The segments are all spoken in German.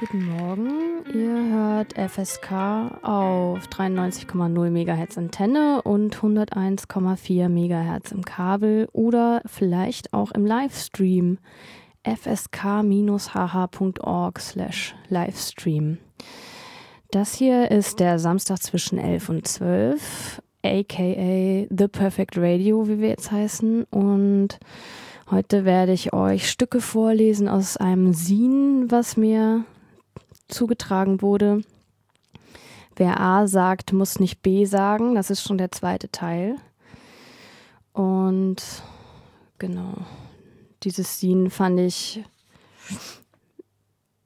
Guten Morgen, ihr hört FSK auf 93,0 MHz Antenne und 101,4 MHz im Kabel oder vielleicht auch im Livestream. Fsk-hh.org slash Livestream. Das hier ist der Samstag zwischen 11 und 12, aka The Perfect Radio, wie wir jetzt heißen. Und Heute werde ich euch Stücke vorlesen aus einem Sin, was mir zugetragen wurde. Wer A sagt, muss nicht B sagen. Das ist schon der zweite Teil. Und genau, dieses Sin fand ich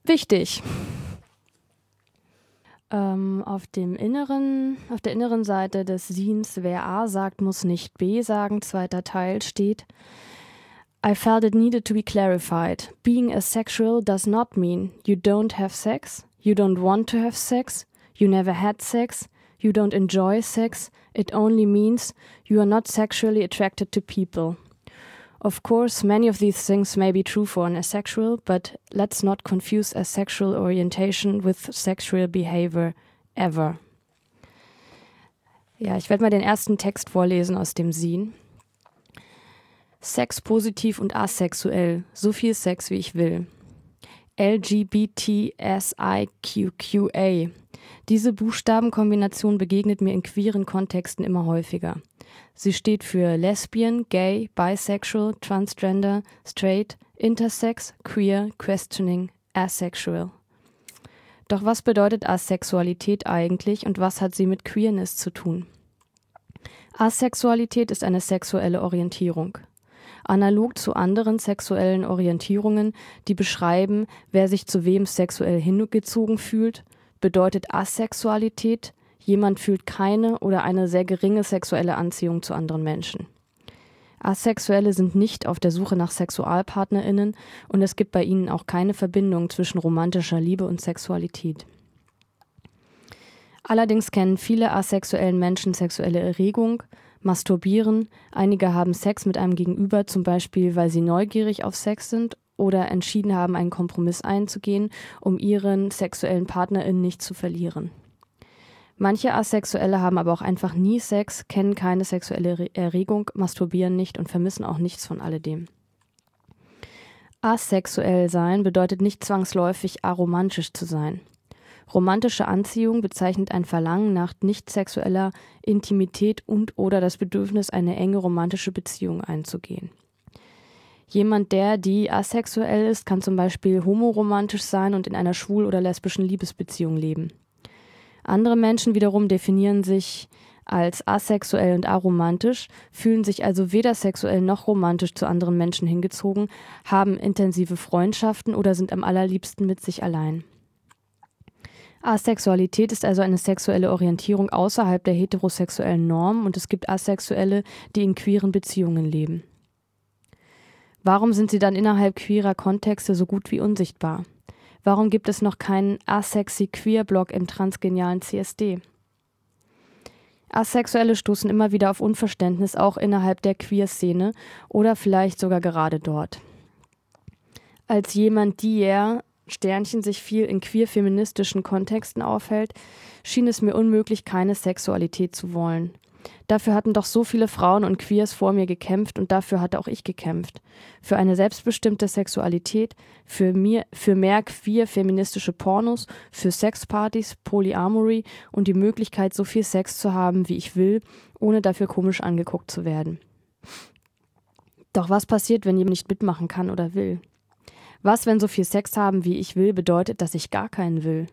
wichtig. Ähm, auf dem inneren, auf der inneren Seite des Sins, wer A sagt, muss nicht B sagen, zweiter Teil steht. I felt it needed to be clarified. Being asexual does not mean you don't have sex, you don't want to have sex, you never had sex, you don't enjoy sex. It only means you are not sexually attracted to people. Of course, many of these things may be true for an asexual, but let's not confuse asexual orientation with sexual behavior ever. Ja, ich werde mal den ersten Text vorlesen aus dem Sin. Sex positiv und asexuell, so viel Sex wie ich will. LGBTSIQQA. Diese Buchstabenkombination begegnet mir in queeren Kontexten immer häufiger. Sie steht für Lesbian, Gay, Bisexual, Transgender, Straight, Intersex, Queer, Questioning, Asexual. Doch was bedeutet Asexualität eigentlich und was hat sie mit Queerness zu tun? Asexualität ist eine sexuelle Orientierung analog zu anderen sexuellen Orientierungen, die beschreiben, wer sich zu wem sexuell hingezogen fühlt, bedeutet Asexualität, jemand fühlt keine oder eine sehr geringe sexuelle Anziehung zu anderen Menschen. Asexuelle sind nicht auf der Suche nach Sexualpartnerinnen und es gibt bei ihnen auch keine Verbindung zwischen romantischer Liebe und Sexualität. Allerdings kennen viele asexuellen Menschen sexuelle Erregung, masturbieren, einige haben Sex mit einem Gegenüber, zum Beispiel weil sie neugierig auf Sex sind oder entschieden haben, einen Kompromiss einzugehen, um ihren sexuellen PartnerInnen nicht zu verlieren. Manche Asexuelle haben aber auch einfach nie Sex, kennen keine sexuelle Erregung, masturbieren nicht und vermissen auch nichts von alledem. Asexuell sein bedeutet nicht zwangsläufig aromantisch zu sein. Romantische Anziehung bezeichnet ein Verlangen nach nicht sexueller Intimität und/oder das Bedürfnis, eine enge romantische Beziehung einzugehen. Jemand, der, die asexuell ist, kann zum Beispiel homoromantisch sein und in einer schwul- oder lesbischen Liebesbeziehung leben. Andere Menschen wiederum definieren sich als asexuell und aromantisch, fühlen sich also weder sexuell noch romantisch zu anderen Menschen hingezogen, haben intensive Freundschaften oder sind am allerliebsten mit sich allein. Asexualität ist also eine sexuelle Orientierung außerhalb der heterosexuellen Norm und es gibt Asexuelle, die in queeren Beziehungen leben. Warum sind sie dann innerhalb queerer Kontexte so gut wie unsichtbar? Warum gibt es noch keinen Asexy Queer Blog im transgenialen CSD? Asexuelle stoßen immer wieder auf Unverständnis auch innerhalb der Queer-Szene oder vielleicht sogar gerade dort. Als jemand, die er Sternchen sich viel in queer-feministischen Kontexten aufhält, schien es mir unmöglich, keine Sexualität zu wollen. Dafür hatten doch so viele Frauen und Queers vor mir gekämpft und dafür hatte auch ich gekämpft. Für eine selbstbestimmte Sexualität, für, mir, für mehr queer-feministische Pornos, für Sexpartys, Polyamory und die Möglichkeit, so viel Sex zu haben, wie ich will, ohne dafür komisch angeguckt zu werden. Doch was passiert, wenn jemand nicht mitmachen kann oder will? Was, wenn so viel Sex haben, wie ich will, bedeutet, dass ich gar keinen will?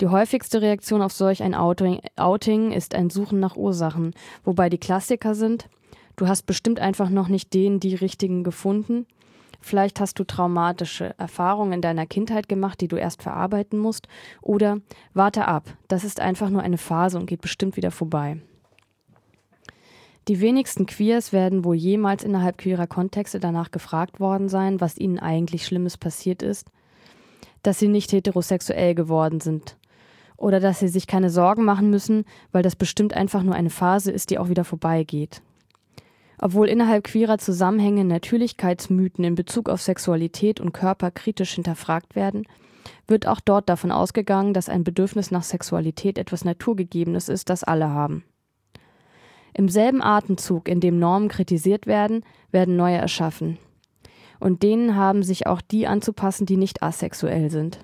Die häufigste Reaktion auf solch ein Outing, ist ein Suchen nach Ursachen, wobei die Klassiker sind, du hast bestimmt einfach noch nicht den, die richtigen gefunden, vielleicht hast du traumatische Erfahrungen in deiner Kindheit gemacht, die du erst verarbeiten musst, oder warte ab, das ist einfach nur eine Phase und geht bestimmt wieder vorbei. Die wenigsten Queers werden wohl jemals innerhalb queerer Kontexte danach gefragt worden sein, was ihnen eigentlich Schlimmes passiert ist, dass sie nicht heterosexuell geworden sind oder dass sie sich keine Sorgen machen müssen, weil das bestimmt einfach nur eine Phase ist, die auch wieder vorbeigeht. Obwohl innerhalb queerer Zusammenhänge Natürlichkeitsmythen in Bezug auf Sexualität und Körper kritisch hinterfragt werden, wird auch dort davon ausgegangen, dass ein Bedürfnis nach Sexualität etwas Naturgegebenes ist, das alle haben. Im selben Atemzug, in dem Normen kritisiert werden, werden neue erschaffen. Und denen haben sich auch die anzupassen, die nicht asexuell sind.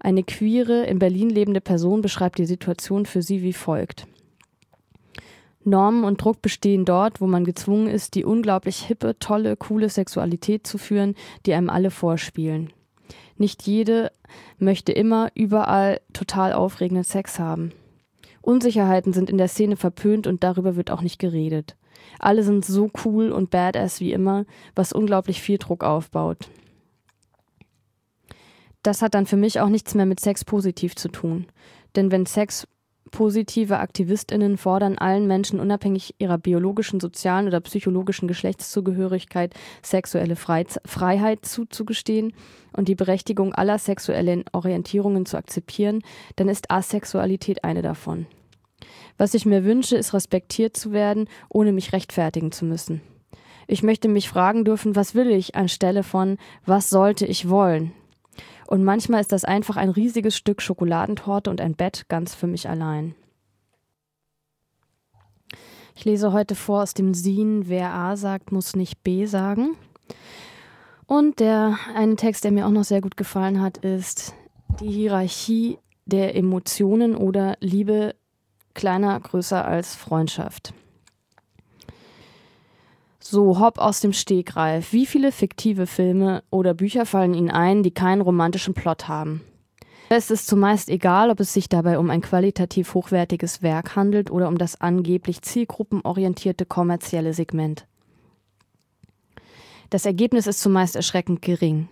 Eine queere, in Berlin lebende Person beschreibt die Situation für sie wie folgt. Normen und Druck bestehen dort, wo man gezwungen ist, die unglaublich hippe, tolle, coole Sexualität zu führen, die einem alle vorspielen. Nicht jede möchte immer überall total aufregenden Sex haben. Unsicherheiten sind in der Szene verpönt und darüber wird auch nicht geredet. Alle sind so cool und badass wie immer, was unglaublich viel Druck aufbaut. Das hat dann für mich auch nichts mehr mit Sex positiv zu tun. Denn wenn Sex positive AktivistInnen fordern, allen Menschen unabhängig ihrer biologischen, sozialen oder psychologischen Geschlechtszugehörigkeit sexuelle Freiheit zuzugestehen und die Berechtigung aller sexuellen Orientierungen zu akzeptieren, dann ist Asexualität eine davon. Was ich mir wünsche, ist respektiert zu werden, ohne mich rechtfertigen zu müssen. Ich möchte mich fragen dürfen, was will ich anstelle von was sollte ich wollen? Und manchmal ist das einfach ein riesiges Stück Schokoladentorte und ein Bett ganz für mich allein. Ich lese heute vor aus dem Sin, wer A sagt, muss nicht B sagen. Und der eine Text, der mir auch noch sehr gut gefallen hat, ist die Hierarchie der Emotionen oder Liebe kleiner, größer als Freundschaft. So, hopp aus dem Stegreif. Wie viele fiktive Filme oder Bücher fallen Ihnen ein, die keinen romantischen Plot haben? Es ist zumeist egal, ob es sich dabei um ein qualitativ hochwertiges Werk handelt oder um das angeblich zielgruppenorientierte kommerzielle Segment. Das Ergebnis ist zumeist erschreckend gering.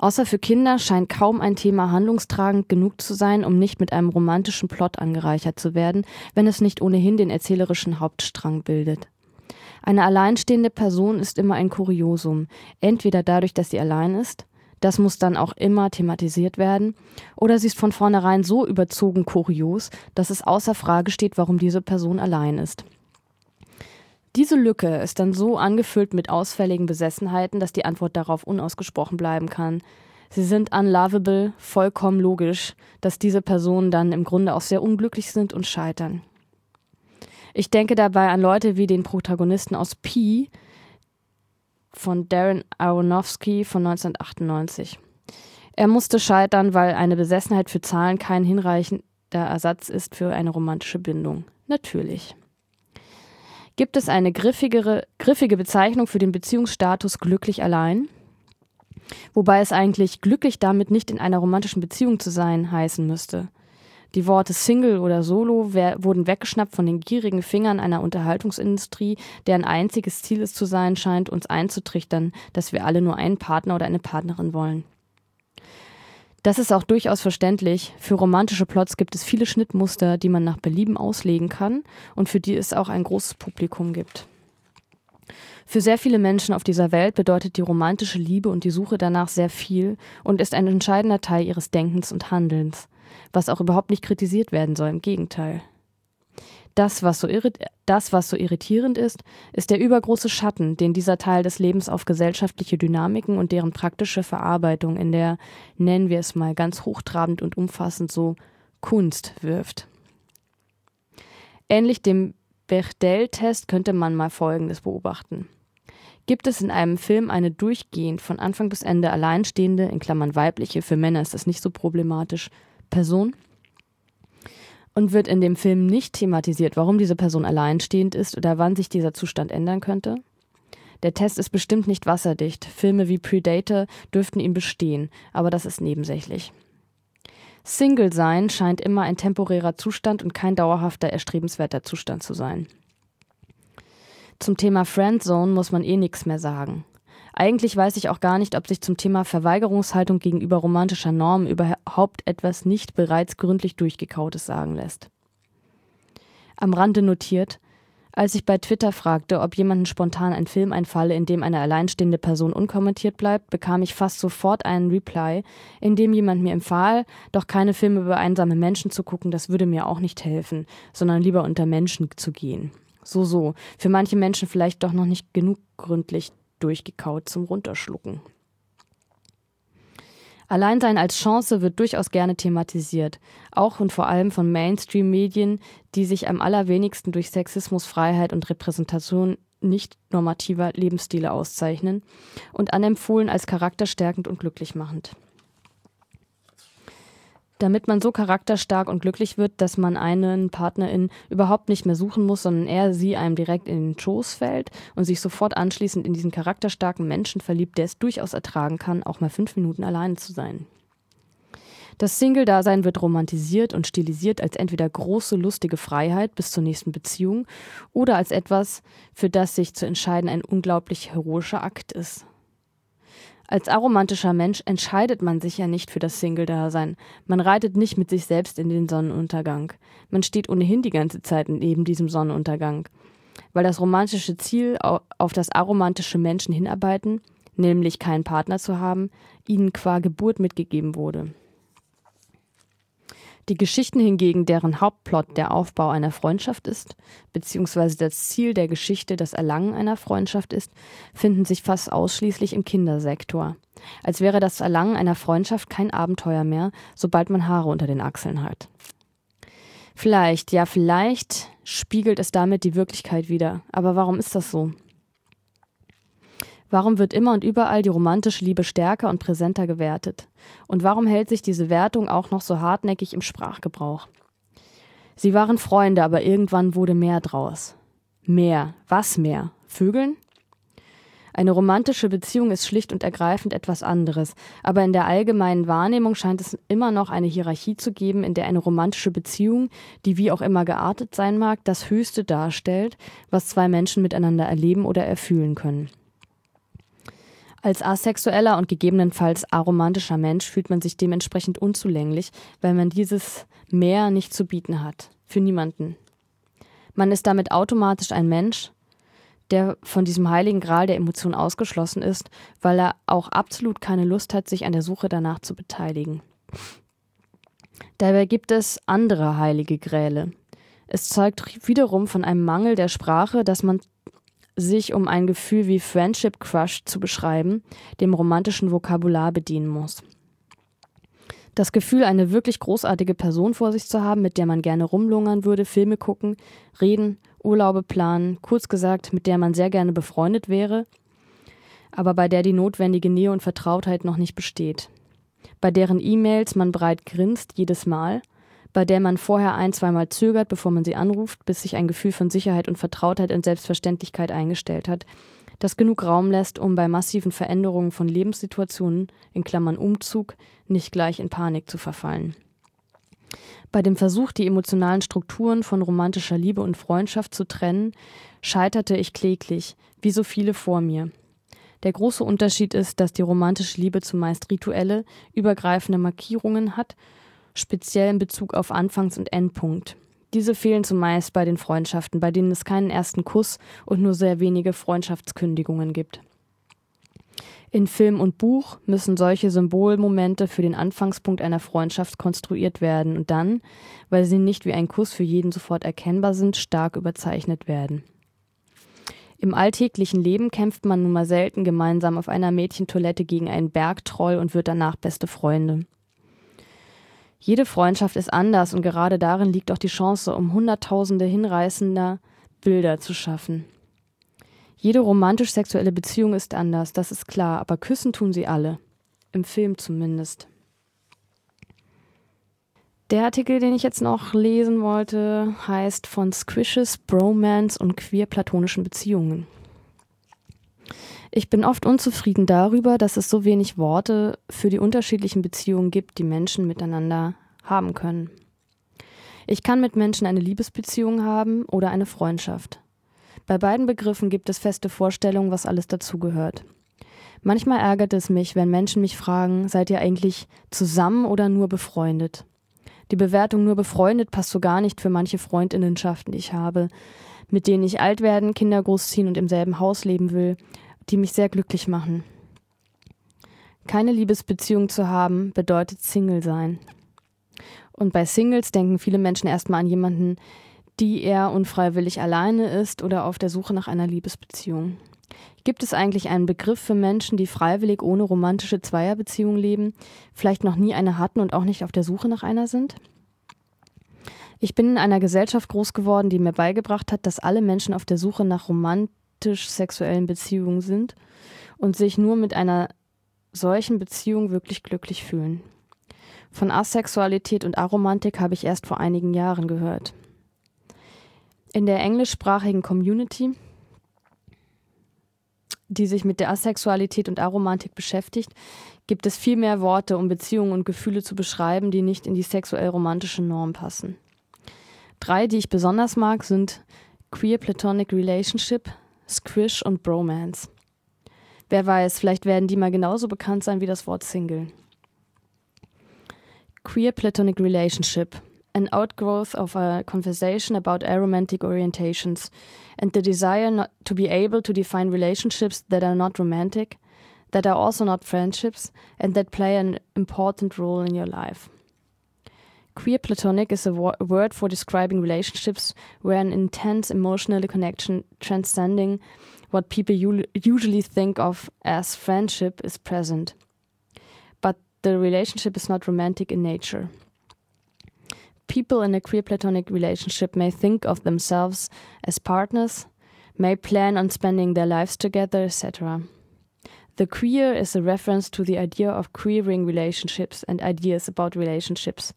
Außer für Kinder scheint kaum ein Thema handlungstragend genug zu sein, um nicht mit einem romantischen Plot angereichert zu werden, wenn es nicht ohnehin den erzählerischen Hauptstrang bildet. Eine alleinstehende Person ist immer ein Kuriosum, entweder dadurch, dass sie allein ist, das muss dann auch immer thematisiert werden, oder sie ist von vornherein so überzogen kurios, dass es außer Frage steht, warum diese Person allein ist. Diese Lücke ist dann so angefüllt mit ausfälligen Besessenheiten, dass die Antwort darauf unausgesprochen bleiben kann. Sie sind unlovable, vollkommen logisch, dass diese Personen dann im Grunde auch sehr unglücklich sind und scheitern. Ich denke dabei an Leute wie den Protagonisten aus Pi von Darren Aronofsky von 1998. Er musste scheitern, weil eine Besessenheit für Zahlen kein hinreichender Ersatz ist für eine romantische Bindung. Natürlich. Gibt es eine griffigere, griffige Bezeichnung für den Beziehungsstatus glücklich allein? Wobei es eigentlich glücklich damit nicht in einer romantischen Beziehung zu sein heißen müsste. Die Worte Single oder Solo wurden weggeschnappt von den gierigen Fingern einer Unterhaltungsindustrie, deren einziges Ziel es zu sein scheint, uns einzutrichtern, dass wir alle nur einen Partner oder eine Partnerin wollen. Das ist auch durchaus verständlich. Für romantische Plots gibt es viele Schnittmuster, die man nach Belieben auslegen kann und für die es auch ein großes Publikum gibt. Für sehr viele Menschen auf dieser Welt bedeutet die romantische Liebe und die Suche danach sehr viel und ist ein entscheidender Teil ihres Denkens und Handelns was auch überhaupt nicht kritisiert werden soll, im Gegenteil. Das was, so das, was so irritierend ist, ist der übergroße Schatten, den dieser Teil des Lebens auf gesellschaftliche Dynamiken und deren praktische Verarbeitung in der, nennen wir es mal ganz hochtrabend und umfassend so, Kunst wirft. Ähnlich dem Bechdel-Test könnte man mal Folgendes beobachten. Gibt es in einem Film eine durchgehend von Anfang bis Ende alleinstehende, in Klammern weibliche, für Männer ist das nicht so problematisch, Person und wird in dem Film nicht thematisiert, warum diese Person alleinstehend ist oder wann sich dieser Zustand ändern könnte. Der Test ist bestimmt nicht wasserdicht. Filme wie Predator dürften ihn bestehen, aber das ist nebensächlich. Single sein scheint immer ein temporärer Zustand und kein dauerhafter, erstrebenswerter Zustand zu sein. Zum Thema Friendzone muss man eh nichts mehr sagen. Eigentlich weiß ich auch gar nicht, ob sich zum Thema Verweigerungshaltung gegenüber romantischer Normen überhaupt etwas nicht bereits gründlich durchgekautes sagen lässt. Am Rande notiert, als ich bei Twitter fragte, ob jemanden spontan ein Film einfalle, in dem eine alleinstehende Person unkommentiert bleibt, bekam ich fast sofort einen Reply, in dem jemand mir empfahl, doch keine Filme über einsame Menschen zu gucken, das würde mir auch nicht helfen, sondern lieber unter Menschen zu gehen. So, so. Für manche Menschen vielleicht doch noch nicht genug gründlich durchgekaut zum Runterschlucken. Alleinsein als Chance wird durchaus gerne thematisiert, auch und vor allem von Mainstream-Medien, die sich am allerwenigsten durch Sexismus, Freiheit und Repräsentation nicht normativer Lebensstile auszeichnen und anempfohlen als charakterstärkend und glücklich machend damit man so charakterstark und glücklich wird, dass man einen Partnerin überhaupt nicht mehr suchen muss, sondern er sie einem direkt in den Schoß fällt und sich sofort anschließend in diesen charakterstarken Menschen verliebt, der es durchaus ertragen kann, auch mal fünf Minuten alleine zu sein. Das Single-Dasein wird romantisiert und stilisiert als entweder große, lustige Freiheit bis zur nächsten Beziehung oder als etwas, für das sich zu entscheiden ein unglaublich heroischer Akt ist. Als aromantischer Mensch entscheidet man sich ja nicht für das Single-Dasein. Man reitet nicht mit sich selbst in den Sonnenuntergang. Man steht ohnehin die ganze Zeit neben diesem Sonnenuntergang. Weil das romantische Ziel auf das aromantische Menschen hinarbeiten, nämlich keinen Partner zu haben, ihnen qua Geburt mitgegeben wurde. Die Geschichten hingegen, deren Hauptplot der Aufbau einer Freundschaft ist, beziehungsweise das Ziel der Geschichte das Erlangen einer Freundschaft ist, finden sich fast ausschließlich im Kindersektor. Als wäre das Erlangen einer Freundschaft kein Abenteuer mehr, sobald man Haare unter den Achseln hat. Vielleicht, ja vielleicht spiegelt es damit die Wirklichkeit wider. Aber warum ist das so? Warum wird immer und überall die romantische Liebe stärker und präsenter gewertet? Und warum hält sich diese Wertung auch noch so hartnäckig im Sprachgebrauch? Sie waren Freunde, aber irgendwann wurde mehr draus. Mehr. Was mehr? Vögeln? Eine romantische Beziehung ist schlicht und ergreifend etwas anderes, aber in der allgemeinen Wahrnehmung scheint es immer noch eine Hierarchie zu geben, in der eine romantische Beziehung, die wie auch immer geartet sein mag, das Höchste darstellt, was zwei Menschen miteinander erleben oder erfühlen können. Als asexueller und gegebenenfalls aromantischer Mensch fühlt man sich dementsprechend unzulänglich, weil man dieses Mehr nicht zu bieten hat. Für niemanden. Man ist damit automatisch ein Mensch, der von diesem heiligen Gral der Emotion ausgeschlossen ist, weil er auch absolut keine Lust hat, sich an der Suche danach zu beteiligen. Dabei gibt es andere heilige Gräle. Es zeugt wiederum von einem Mangel der Sprache, dass man sich, um ein Gefühl wie Friendship Crush zu beschreiben, dem romantischen Vokabular bedienen muss. Das Gefühl, eine wirklich großartige Person vor sich zu haben, mit der man gerne rumlungern würde, Filme gucken, reden, Urlaube planen, kurz gesagt, mit der man sehr gerne befreundet wäre, aber bei der die notwendige Nähe und Vertrautheit noch nicht besteht. Bei deren E-Mails man breit grinst jedes Mal, bei der man vorher ein, zweimal zögert, bevor man sie anruft, bis sich ein Gefühl von Sicherheit und Vertrautheit und Selbstverständlichkeit eingestellt hat, das genug Raum lässt, um bei massiven Veränderungen von Lebenssituationen, in Klammern Umzug, nicht gleich in Panik zu verfallen. Bei dem Versuch, die emotionalen Strukturen von romantischer Liebe und Freundschaft zu trennen, scheiterte ich kläglich, wie so viele vor mir. Der große Unterschied ist, dass die romantische Liebe zumeist rituelle, übergreifende Markierungen hat speziell in Bezug auf Anfangs- und Endpunkt. Diese fehlen zumeist bei den Freundschaften, bei denen es keinen ersten Kuss und nur sehr wenige Freundschaftskündigungen gibt. In Film und Buch müssen solche Symbolmomente für den Anfangspunkt einer Freundschaft konstruiert werden und dann, weil sie nicht wie ein Kuss für jeden sofort erkennbar sind, stark überzeichnet werden. Im alltäglichen Leben kämpft man nun mal selten gemeinsam auf einer Mädchentoilette gegen einen Bergtroll und wird danach beste Freunde. Jede Freundschaft ist anders und gerade darin liegt auch die Chance, um Hunderttausende hinreißender Bilder zu schaffen. Jede romantisch-sexuelle Beziehung ist anders, das ist klar, aber küssen tun sie alle. Im Film zumindest. Der Artikel, den ich jetzt noch lesen wollte, heißt von Squishes, Bromance und queer-platonischen Beziehungen. Ich bin oft unzufrieden darüber, dass es so wenig Worte für die unterschiedlichen Beziehungen gibt, die Menschen miteinander haben können. Ich kann mit Menschen eine Liebesbeziehung haben oder eine Freundschaft. Bei beiden Begriffen gibt es feste Vorstellungen, was alles dazugehört. Manchmal ärgert es mich, wenn Menschen mich fragen, seid ihr eigentlich zusammen oder nur befreundet? Die Bewertung nur befreundet passt so gar nicht für manche Freundinnenschaften, die ich habe, mit denen ich alt werden, Kinder großziehen und im selben Haus leben will die mich sehr glücklich machen. Keine Liebesbeziehung zu haben bedeutet Single sein. Und bei Singles denken viele Menschen erstmal an jemanden, die eher unfreiwillig alleine ist oder auf der Suche nach einer Liebesbeziehung. Gibt es eigentlich einen Begriff für Menschen, die freiwillig ohne romantische Zweierbeziehung leben, vielleicht noch nie eine hatten und auch nicht auf der Suche nach einer sind? Ich bin in einer Gesellschaft groß geworden, die mir beigebracht hat, dass alle Menschen auf der Suche nach romantisch-sexuellen Beziehungen sind und sich nur mit einer solchen Beziehung wirklich glücklich fühlen. Von Asexualität und Aromantik habe ich erst vor einigen Jahren gehört. In der englischsprachigen Community die sich mit der Asexualität und Aromantik beschäftigt, gibt es viel mehr Worte, um Beziehungen und Gefühle zu beschreiben, die nicht in die sexuell-romantische Norm passen. Drei, die ich besonders mag, sind Queer Platonic Relationship, Squish und Bromance. Wer weiß, vielleicht werden die mal genauso bekannt sein wie das Wort Single. Queer Platonic Relationship an outgrowth of a conversation about aromantic orientations and the desire not to be able to define relationships that are not romantic, that are also not friendships, and that play an important role in your life. Queer platonic is a, wo word for describing relationships where an intense emotional connection transcending what people usually think of as friendship is present. But the relationship is not romantic in nature people in a queer platonic relationship may think of themselves as partners, may plan on spending their lives together, etc. The queer is a reference to the idea of queering relationships and ideas about relationships,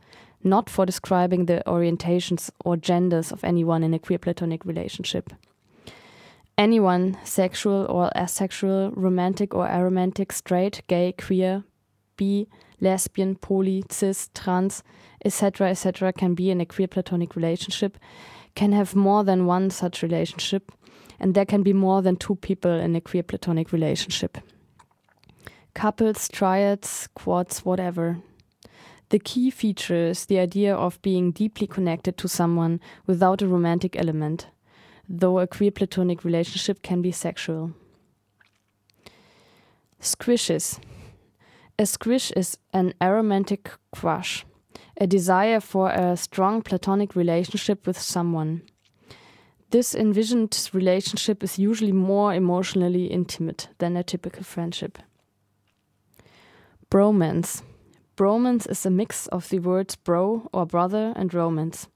not for describing the orientations or genders of anyone in a queer platonic relationship. Anyone, sexual or asexual, romantic or aromantic, straight, gay, queer, bi, lesbian, poly, cis, trans, etc., etc., can be in a queer platonic relationship, can have more than one such relationship, and there can be more than two people in a queer platonic relationship. Couples, triads, quads, whatever. The key feature is the idea of being deeply connected to someone without a romantic element, though a queer platonic relationship can be sexual. Squishes. A squish is an aromantic crush a desire for a strong platonic relationship with someone. This envisioned relationship is usually more emotionally intimate than a typical friendship. Bromance. Bromance is a mix of the words bro or brother and romance.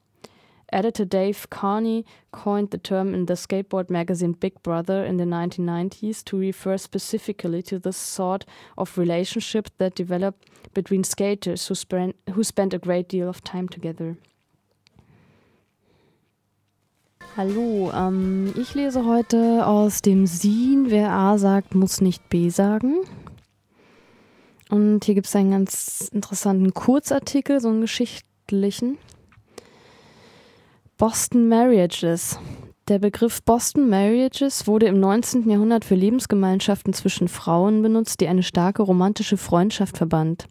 Editor Dave Carney coined the term in the skateboard magazine Big Brother in the 1990s to refer specifically to this sort of relationship that developed between skaters who, spent, who spent a great deal of time together. Hallo, ähm, ich lese heute aus dem Sin, wer A sagt, muss nicht B sagen. Und hier gibt es einen ganz interessanten Kurzartikel, so einen geschichtlichen. Boston Marriages. Der Begriff Boston Marriages wurde im 19. Jahrhundert für Lebensgemeinschaften zwischen Frauen benutzt, die eine starke romantische Freundschaft verband.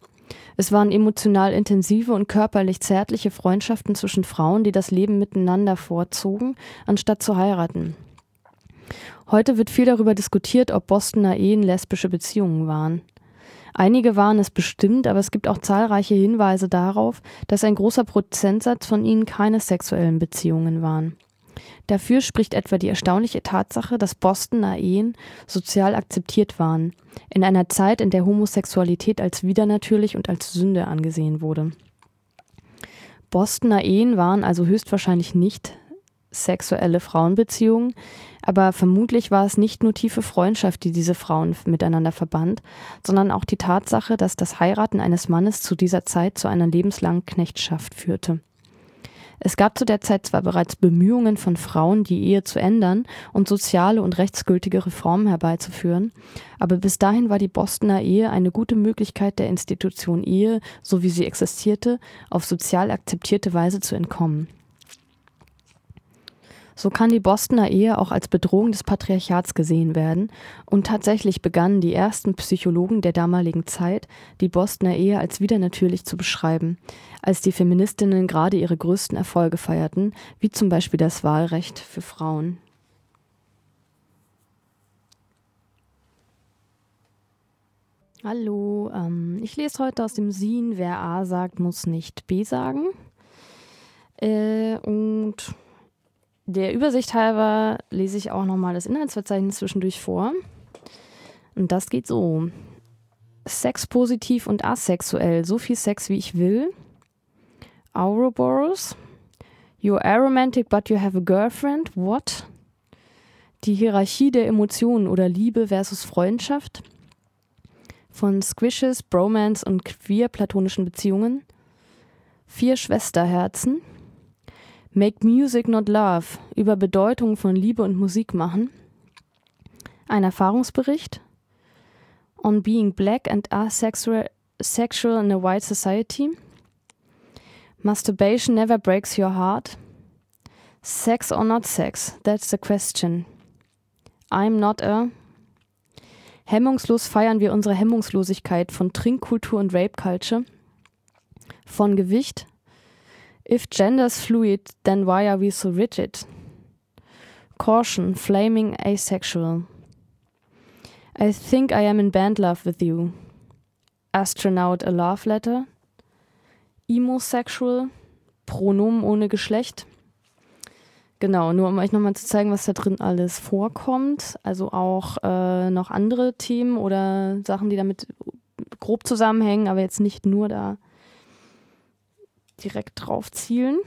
Es waren emotional intensive und körperlich zärtliche Freundschaften zwischen Frauen, die das Leben miteinander vorzogen, anstatt zu heiraten. Heute wird viel darüber diskutiert, ob Bostoner Ehen lesbische Beziehungen waren. Einige waren es bestimmt, aber es gibt auch zahlreiche Hinweise darauf, dass ein großer Prozentsatz von ihnen keine sexuellen Beziehungen waren. Dafür spricht etwa die erstaunliche Tatsache, dass Bostoner Ehen sozial akzeptiert waren, in einer Zeit, in der Homosexualität als widernatürlich und als Sünde angesehen wurde. Bostoner Ehen waren also höchstwahrscheinlich nicht sexuelle Frauenbeziehungen, aber vermutlich war es nicht nur tiefe Freundschaft, die diese Frauen miteinander verband, sondern auch die Tatsache, dass das Heiraten eines Mannes zu dieser Zeit zu einer lebenslangen Knechtschaft führte. Es gab zu der Zeit zwar bereits Bemühungen von Frauen, die Ehe zu ändern und soziale und rechtsgültige Reformen herbeizuführen, aber bis dahin war die Bostoner Ehe eine gute Möglichkeit der Institution Ehe, so wie sie existierte, auf sozial akzeptierte Weise zu entkommen. So kann die Bostoner Ehe auch als Bedrohung des Patriarchats gesehen werden, und tatsächlich begannen die ersten Psychologen der damaligen Zeit, die Bostoner Ehe als widernatürlich zu beschreiben, als die Feministinnen gerade ihre größten Erfolge feierten, wie zum Beispiel das Wahlrecht für Frauen. Hallo, ähm, ich lese heute aus dem Sin, wer A sagt, muss nicht B sagen. Äh, und Der Übersicht halber lese ich auch nochmal das Inhaltsverzeichnis zwischendurch vor. Und das geht so. Sex positiv und asexuell. So viel Sex, wie ich will. Ouroboros. You're aromantic, but you have a girlfriend. What? Die Hierarchie der Emotionen oder Liebe versus Freundschaft. Von Squishes, Bromance und queer platonischen Beziehungen. Vier Schwesterherzen. Make Music Not Love. Über Bedeutung von Liebe und Musik machen. Ein Erfahrungsbericht. On Being Black and Asexual sexual in a White Society. Masturbation never breaks your heart. Sex or not sex? That's the question. I'm not a. Hemmungslos feiern wir unsere Hemmungslosigkeit von Trinkkultur und Rape Culture. Von Gewicht. If gender's fluid, then why are we so rigid? Caution, flaming asexual. I think I am in band love with you. Astronaut, a love letter. Emosexual, Pronomen ohne Geschlecht. Genau, nur um euch nochmal zu zeigen, was da drin alles vorkommt. Also auch äh, noch andere Themen oder Sachen, die damit grob zusammenhängen, aber jetzt nicht nur da direkt drauf zielen.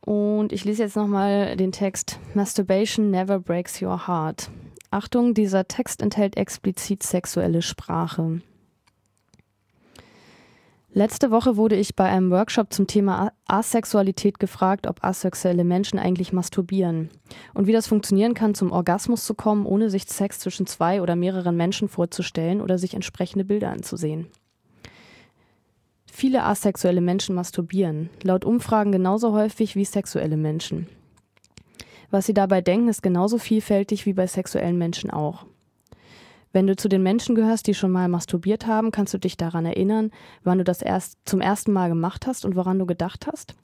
Und ich lese jetzt nochmal den Text Masturbation never breaks your heart. Achtung, dieser Text enthält explizit sexuelle Sprache. Letzte Woche wurde ich bei einem Workshop zum Thema Asexualität gefragt, ob asexuelle Menschen eigentlich masturbieren und wie das funktionieren kann, zum Orgasmus zu kommen, ohne sich Sex zwischen zwei oder mehreren Menschen vorzustellen oder sich entsprechende Bilder anzusehen. Viele asexuelle Menschen masturbieren, laut Umfragen genauso häufig wie sexuelle Menschen. Was sie dabei denken, ist genauso vielfältig wie bei sexuellen Menschen auch. Wenn du zu den Menschen gehörst, die schon mal masturbiert haben, kannst du dich daran erinnern, wann du das erst zum ersten Mal gemacht hast und woran du gedacht hast?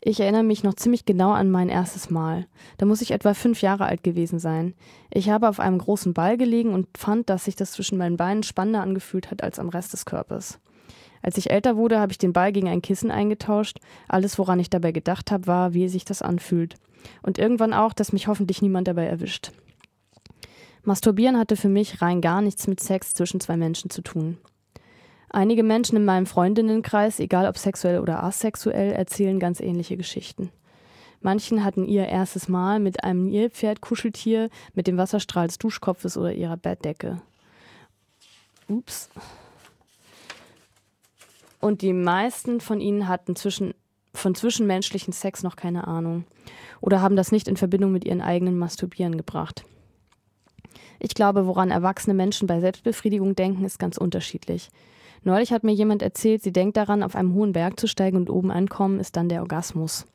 Ich erinnere mich noch ziemlich genau an mein erstes Mal. Da muss ich etwa fünf Jahre alt gewesen sein. Ich habe auf einem großen Ball gelegen und fand, dass sich das zwischen meinen Beinen spannender angefühlt hat als am Rest des Körpers. Als ich älter wurde, habe ich den Ball gegen ein Kissen eingetauscht. Alles, woran ich dabei gedacht habe, war, wie sich das anfühlt. Und irgendwann auch, dass mich hoffentlich niemand dabei erwischt. Masturbieren hatte für mich rein gar nichts mit Sex zwischen zwei Menschen zu tun. Einige Menschen in meinem Freundinnenkreis, egal ob sexuell oder asexuell, erzählen ganz ähnliche Geschichten. Manchen hatten ihr erstes Mal mit einem Nilpferd-Kuscheltier, mit dem Wasserstrahl des Duschkopfes oder ihrer Bettdecke. Ups. Und die meisten von ihnen hatten zwischen, von zwischenmenschlichen Sex noch keine Ahnung oder haben das nicht in Verbindung mit ihren eigenen Masturbieren gebracht. Ich glaube, woran erwachsene Menschen bei Selbstbefriedigung denken, ist ganz unterschiedlich. Neulich hat mir jemand erzählt, sie denkt daran, auf einem hohen Berg zu steigen und oben ankommen ist dann der Orgasmus.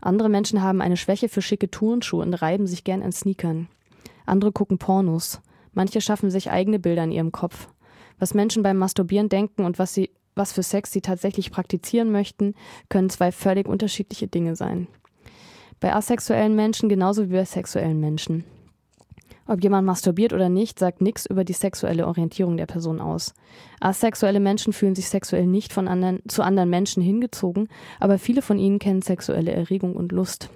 Andere Menschen haben eine Schwäche für schicke Turnschuhe und reiben sich gern an Sneakern. Andere gucken Pornos. Manche schaffen sich eigene Bilder in ihrem Kopf. Was Menschen beim Masturbieren denken und was, sie, was für Sex sie tatsächlich praktizieren möchten, können zwei völlig unterschiedliche Dinge sein. Bei asexuellen Menschen genauso wie bei sexuellen Menschen. Ob jemand masturbiert oder nicht, sagt nichts über die sexuelle Orientierung der Person aus. Asexuelle Menschen fühlen sich sexuell nicht von anderen, zu anderen Menschen hingezogen, aber viele von ihnen kennen sexuelle Erregung und Lust.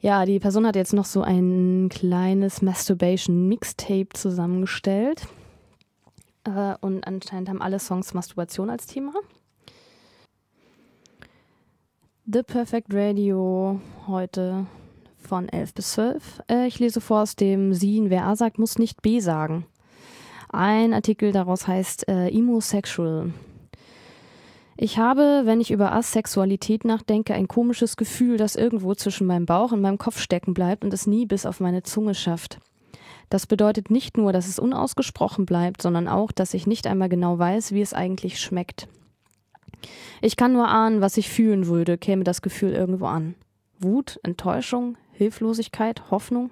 Ja, die Person hat jetzt noch so ein kleines Masturbation Mixtape zusammengestellt. Äh, und anscheinend haben alle Songs Masturbation als Thema. The Perfect Radio heute von 11 bis 12. Äh, ich lese vor aus dem Sien, wer A sagt, muss nicht B sagen. Ein Artikel daraus heißt äh, Emosexual. Ich habe, wenn ich über Asexualität nachdenke, ein komisches Gefühl, das irgendwo zwischen meinem Bauch und meinem Kopf stecken bleibt und es nie bis auf meine Zunge schafft. Das bedeutet nicht nur, dass es unausgesprochen bleibt, sondern auch, dass ich nicht einmal genau weiß, wie es eigentlich schmeckt. Ich kann nur ahnen, was ich fühlen würde, käme das Gefühl irgendwo an. Wut, Enttäuschung, Hilflosigkeit, Hoffnung?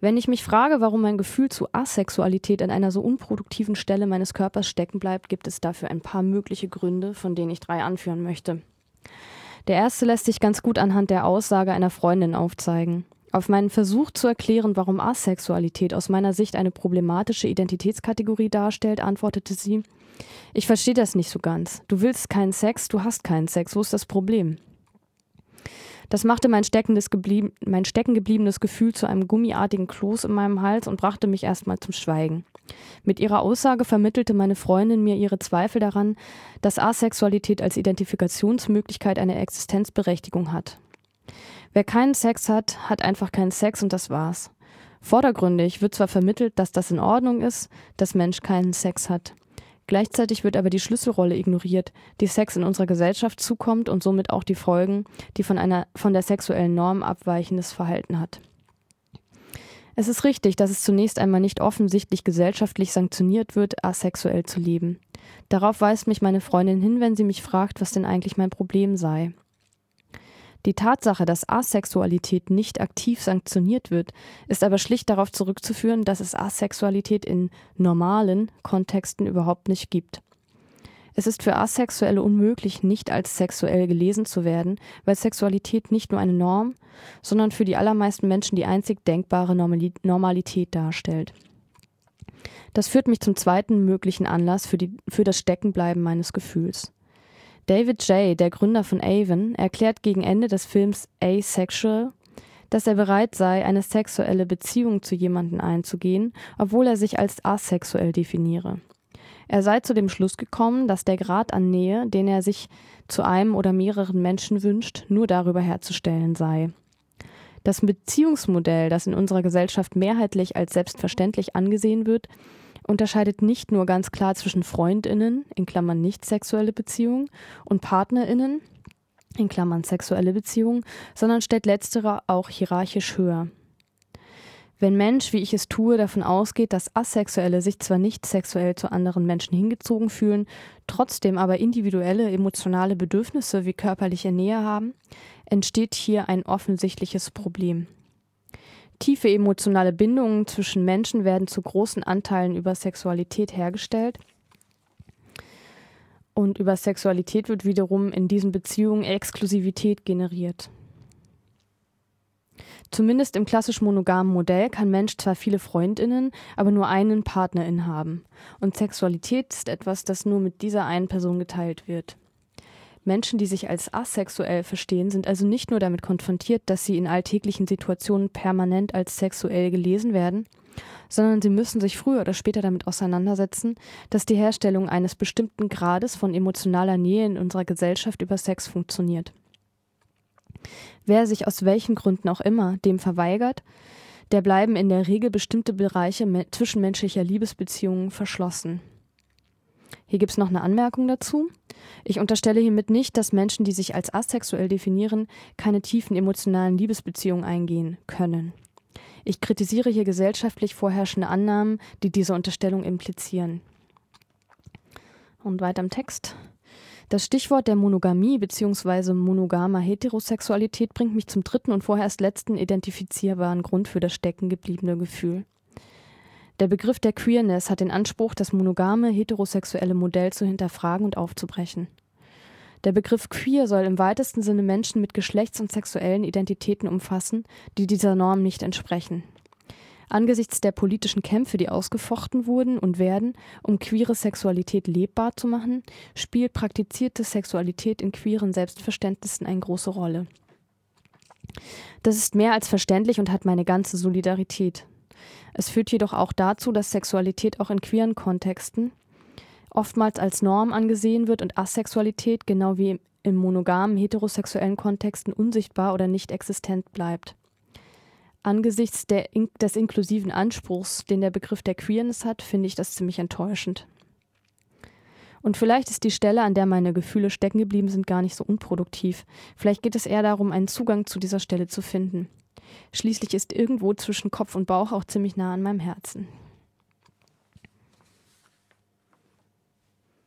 Wenn ich mich frage, warum mein Gefühl zu Asexualität an einer so unproduktiven Stelle meines Körpers stecken bleibt, gibt es dafür ein paar mögliche Gründe, von denen ich drei anführen möchte. Der erste lässt sich ganz gut anhand der Aussage einer Freundin aufzeigen. Auf meinen Versuch zu erklären, warum Asexualität aus meiner Sicht eine problematische Identitätskategorie darstellt, antwortete sie, ich verstehe das nicht so ganz. Du willst keinen Sex, du hast keinen Sex. Wo ist das Problem? Das machte mein, geblieben, mein stecken gebliebenes Gefühl zu einem gummiartigen Kloß in meinem Hals und brachte mich erstmal zum Schweigen. Mit ihrer Aussage vermittelte meine Freundin mir ihre Zweifel daran, dass Asexualität als Identifikationsmöglichkeit eine Existenzberechtigung hat. Wer keinen Sex hat, hat einfach keinen Sex und das war's. Vordergründig wird zwar vermittelt, dass das in Ordnung ist, dass Mensch keinen Sex hat. Gleichzeitig wird aber die Schlüsselrolle ignoriert, die Sex in unserer Gesellschaft zukommt und somit auch die Folgen, die von einer von der sexuellen Norm abweichendes Verhalten hat. Es ist richtig, dass es zunächst einmal nicht offensichtlich gesellschaftlich sanktioniert wird, asexuell zu leben. Darauf weist mich meine Freundin hin, wenn sie mich fragt, was denn eigentlich mein Problem sei. Die Tatsache, dass Asexualität nicht aktiv sanktioniert wird, ist aber schlicht darauf zurückzuführen, dass es Asexualität in normalen Kontexten überhaupt nicht gibt. Es ist für Asexuelle unmöglich, nicht als sexuell gelesen zu werden, weil Sexualität nicht nur eine Norm, sondern für die allermeisten Menschen die einzig denkbare Normalität darstellt. Das führt mich zum zweiten möglichen Anlass für, die, für das Steckenbleiben meines Gefühls. David J., der Gründer von Avon, erklärt gegen Ende des Films Asexual, dass er bereit sei, eine sexuelle Beziehung zu jemandem einzugehen, obwohl er sich als asexuell definiere. Er sei zu dem Schluss gekommen, dass der Grad an Nähe, den er sich zu einem oder mehreren Menschen wünscht, nur darüber herzustellen sei. Das Beziehungsmodell, das in unserer Gesellschaft mehrheitlich als selbstverständlich angesehen wird, unterscheidet nicht nur ganz klar zwischen Freundinnen, in Klammern nicht sexuelle Beziehungen, und Partnerinnen, in Klammern sexuelle Beziehungen, sondern stellt letztere auch hierarchisch höher. Wenn Mensch, wie ich es tue, davon ausgeht, dass Asexuelle sich zwar nicht sexuell zu anderen Menschen hingezogen fühlen, trotzdem aber individuelle emotionale Bedürfnisse wie körperliche Nähe haben, entsteht hier ein offensichtliches Problem. Tiefe emotionale Bindungen zwischen Menschen werden zu großen Anteilen über Sexualität hergestellt. Und über Sexualität wird wiederum in diesen Beziehungen Exklusivität generiert. Zumindest im klassisch monogamen Modell kann Mensch zwar viele Freundinnen, aber nur einen Partnerin haben. Und Sexualität ist etwas, das nur mit dieser einen Person geteilt wird. Menschen, die sich als asexuell verstehen, sind also nicht nur damit konfrontiert, dass sie in alltäglichen Situationen permanent als sexuell gelesen werden, sondern sie müssen sich früher oder später damit auseinandersetzen, dass die Herstellung eines bestimmten Grades von emotionaler Nähe in unserer Gesellschaft über Sex funktioniert. Wer sich aus welchen Gründen auch immer dem verweigert, der bleiben in der Regel bestimmte Bereiche zwischenmenschlicher Liebesbeziehungen verschlossen. Hier gibt es noch eine Anmerkung dazu. Ich unterstelle hiermit nicht, dass Menschen, die sich als asexuell definieren, keine tiefen emotionalen Liebesbeziehungen eingehen können. Ich kritisiere hier gesellschaftlich vorherrschende Annahmen, die diese Unterstellung implizieren. Und weiter im Text. Das Stichwort der Monogamie bzw. monogamer Heterosexualität bringt mich zum dritten und vorerst letzten identifizierbaren Grund für das steckengebliebene Gefühl. Der Begriff der Queerness hat den Anspruch, das monogame heterosexuelle Modell zu hinterfragen und aufzubrechen. Der Begriff queer soll im weitesten Sinne Menschen mit geschlechts- und sexuellen Identitäten umfassen, die dieser Norm nicht entsprechen. Angesichts der politischen Kämpfe, die ausgefochten wurden und werden, um queere Sexualität lebbar zu machen, spielt praktizierte Sexualität in queeren Selbstverständnissen eine große Rolle. Das ist mehr als verständlich und hat meine ganze Solidarität. Es führt jedoch auch dazu, dass Sexualität auch in queeren Kontexten oftmals als Norm angesehen wird und Asexualität genau wie im monogamen heterosexuellen Kontexten unsichtbar oder nicht existent bleibt. Angesichts der, des inklusiven Anspruchs, den der Begriff der Queerness hat, finde ich das ziemlich enttäuschend. Und vielleicht ist die Stelle, an der meine Gefühle stecken geblieben sind, gar nicht so unproduktiv. Vielleicht geht es eher darum, einen Zugang zu dieser Stelle zu finden. Schließlich ist irgendwo zwischen Kopf und Bauch auch ziemlich nah an meinem Herzen.